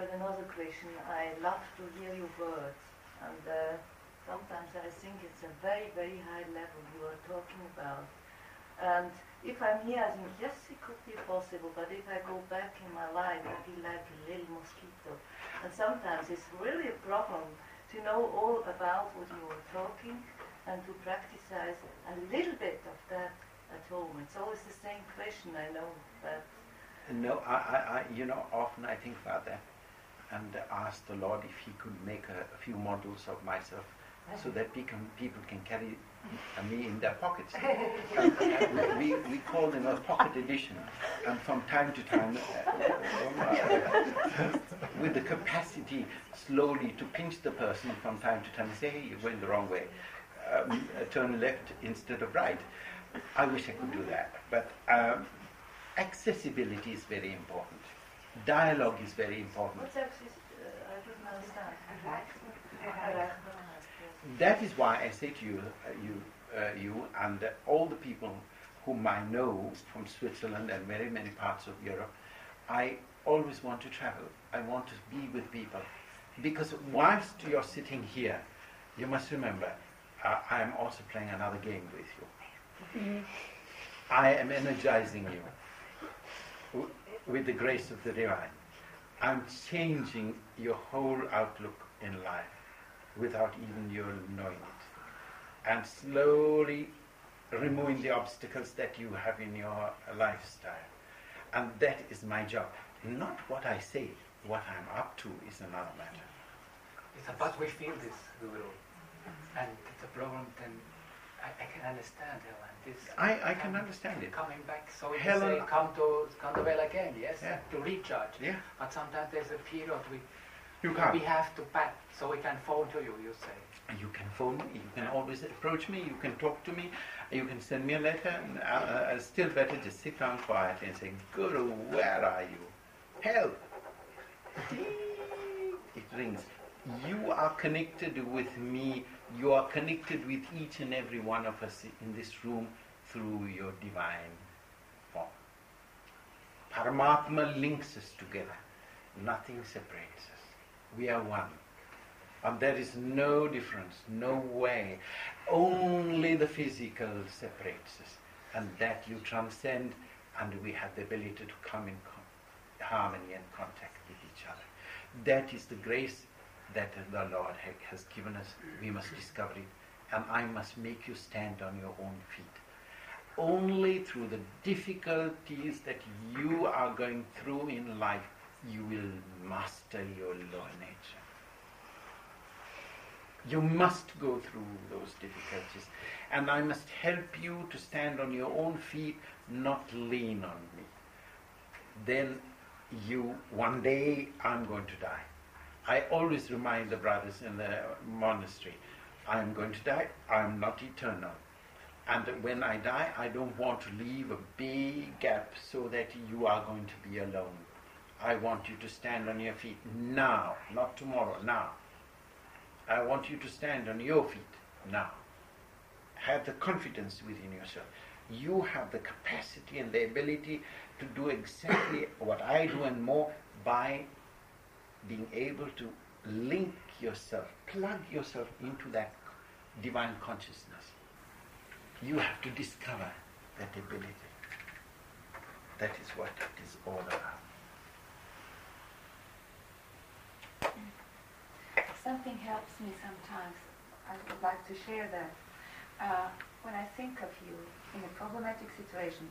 but another question. I love to hear your words, and uh, sometimes I think it's a very, very high level you are talking about. And if I'm here, I think yes, it could be possible. But if I go back in my life, I feel like a little mosquito. And sometimes it's really a problem to know all about what you are talking and to practice a little bit of that at home. It's always the same question, I know, but. No, I, I, I you know, often I think about that and asked the Lord if He could make a, a few models of myself so that people, people can carry me in their pockets. we, we call them a pocket edition, and from time to time, uh, with the capacity slowly to pinch the person from time to time say, hey, you went the wrong way, um, uh, turn left instead of right. I wish I could do that, but um, accessibility is very important. Dialogue is very important. What's access? Uh, I don't understand. That is why I say to you, uh, you, uh, you and all the people whom I know from Switzerland and very many parts of Europe, I always want to travel. I want to be with people. Because whilst you're sitting here, you must remember, uh, I am also playing another game with you. Mm-hmm. I am energizing you with the grace of the divine. I'm changing your whole outlook in life without even your knowing it. And slowly removing the obstacles that you have in your lifestyle. And that is my job. Not what I say, what I'm up to is another matter. It's about we feel this, will. And it's a problem, then I, I can understand Helen. This I, I can understand it. Coming back, so Helen, say come to well again, yes, yeah. to recharge. Yeah. But sometimes there's a period we you can't. We have to pack, so we can phone to you, you say. You can phone me, you can always approach me, you can talk to me, you can send me a letter, and uh, uh, still better just sit down quietly and say, Guru, where are you? Help! it rings. You are connected with me, you are connected with each and every one of us in this room through your divine form. Paramatma links us together, nothing separates us. We are one. And there is no difference, no way. Only the physical separates us. And that you transcend, and we have the ability to come in harmony and contact with each other. That is the grace that the Lord has given us. We must mm-hmm. discover it. And I must make you stand on your own feet. Only through the difficulties that you are going through in life you will master your lower nature. You must go through those difficulties. And I must help you to stand on your own feet, not lean on me. Then you, one day, I'm going to die. I always remind the brothers in the monastery, I'm going to die, I'm not eternal. And when I die, I don't want to leave a big gap so that you are going to be alone. I want you to stand on your feet now, not tomorrow, now. I want you to stand on your feet now. Have the confidence within yourself. You have the capacity and the ability to do exactly what I do and more by being able to link yourself, plug yourself into that divine consciousness. You have to discover that ability. That is what it is all about. something helps me sometimes. I would like to share that. Uh, when I think of you in a problematic situation,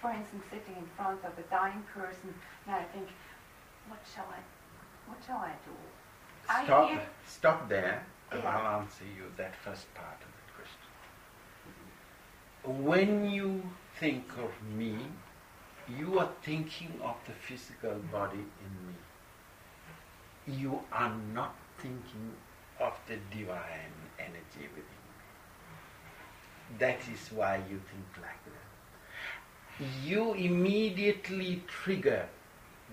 for instance, sitting in front of a dying person, and I think, what shall I, what shall I do? Stop, I stop there, and yeah. I'll answer you that first part of the question. When you think of me, you are thinking of the physical body in me. You are not thinking of the divine energy within me. That is why you think like that. You immediately trigger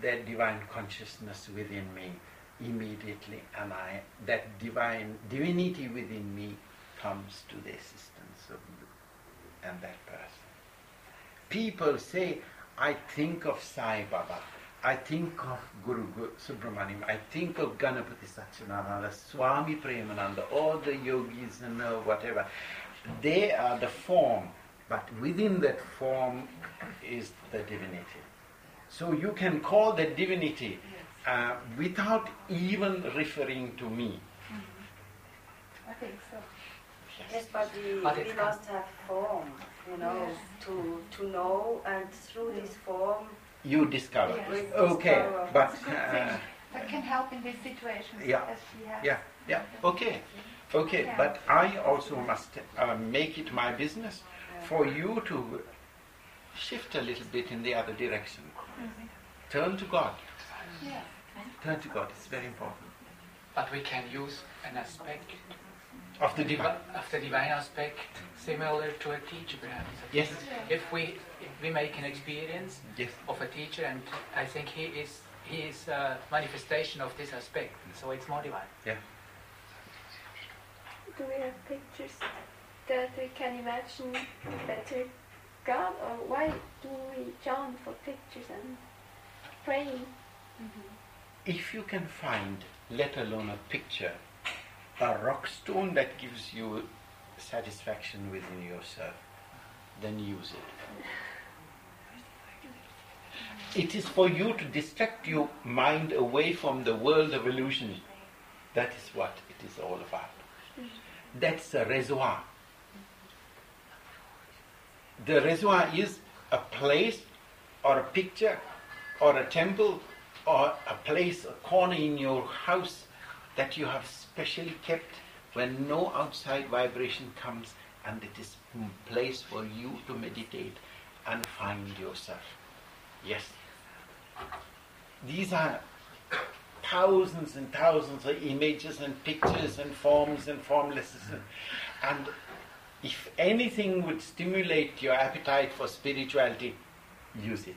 that divine consciousness within me immediately and I that divine divinity within me comes to the assistance of you and that person. People say, I think of Sai Baba, I think of Guru Gu- Subramaniam, I think of Ganapati Satchidananda, Swami Premananda, all the yogis and uh, whatever. They are the form, but within that form is the divinity. So you can call the divinity uh, without even referring to me. I think so. Yes, but we, But we must have form, you know, Yes. to to know, and through this form, You discover. Yes. Okay, discover. but It's a good uh. That can help in these situations Yeah. as she has. yeah, yeah, okay, okay. Yeah. But I also must uh, make it my business for you to shift a little bit in the other direction. Mm-hmm. Turn to God. Yeah. Turn to God. It's very important. But we can use an aspect Of the divine. of the divine aspect similar to a teacher, perhaps. Yes. If we if we make an experience Yes. of a teacher, and I think he is he is a manifestation of this aspect, so it's more divine. Yeah. Do we have pictures that we can imagine better God, or why do we chant for pictures and praying? Mm-hmm. If you can find, let alone a picture, a rock stone that gives you satisfaction within yourself, then use it. It is for you to distract your mind away from the world of illusion. That is what it is all about. That's a reservoir. The reservoir is a place or a picture or a temple or a place, a corner in your house that you have specially kept when no outside vibration comes and it is a place for you to meditate and find yourself. Yes. These are thousands and thousands of images and pictures and forms and formlessness. And if anything would stimulate your appetite for spirituality, use it.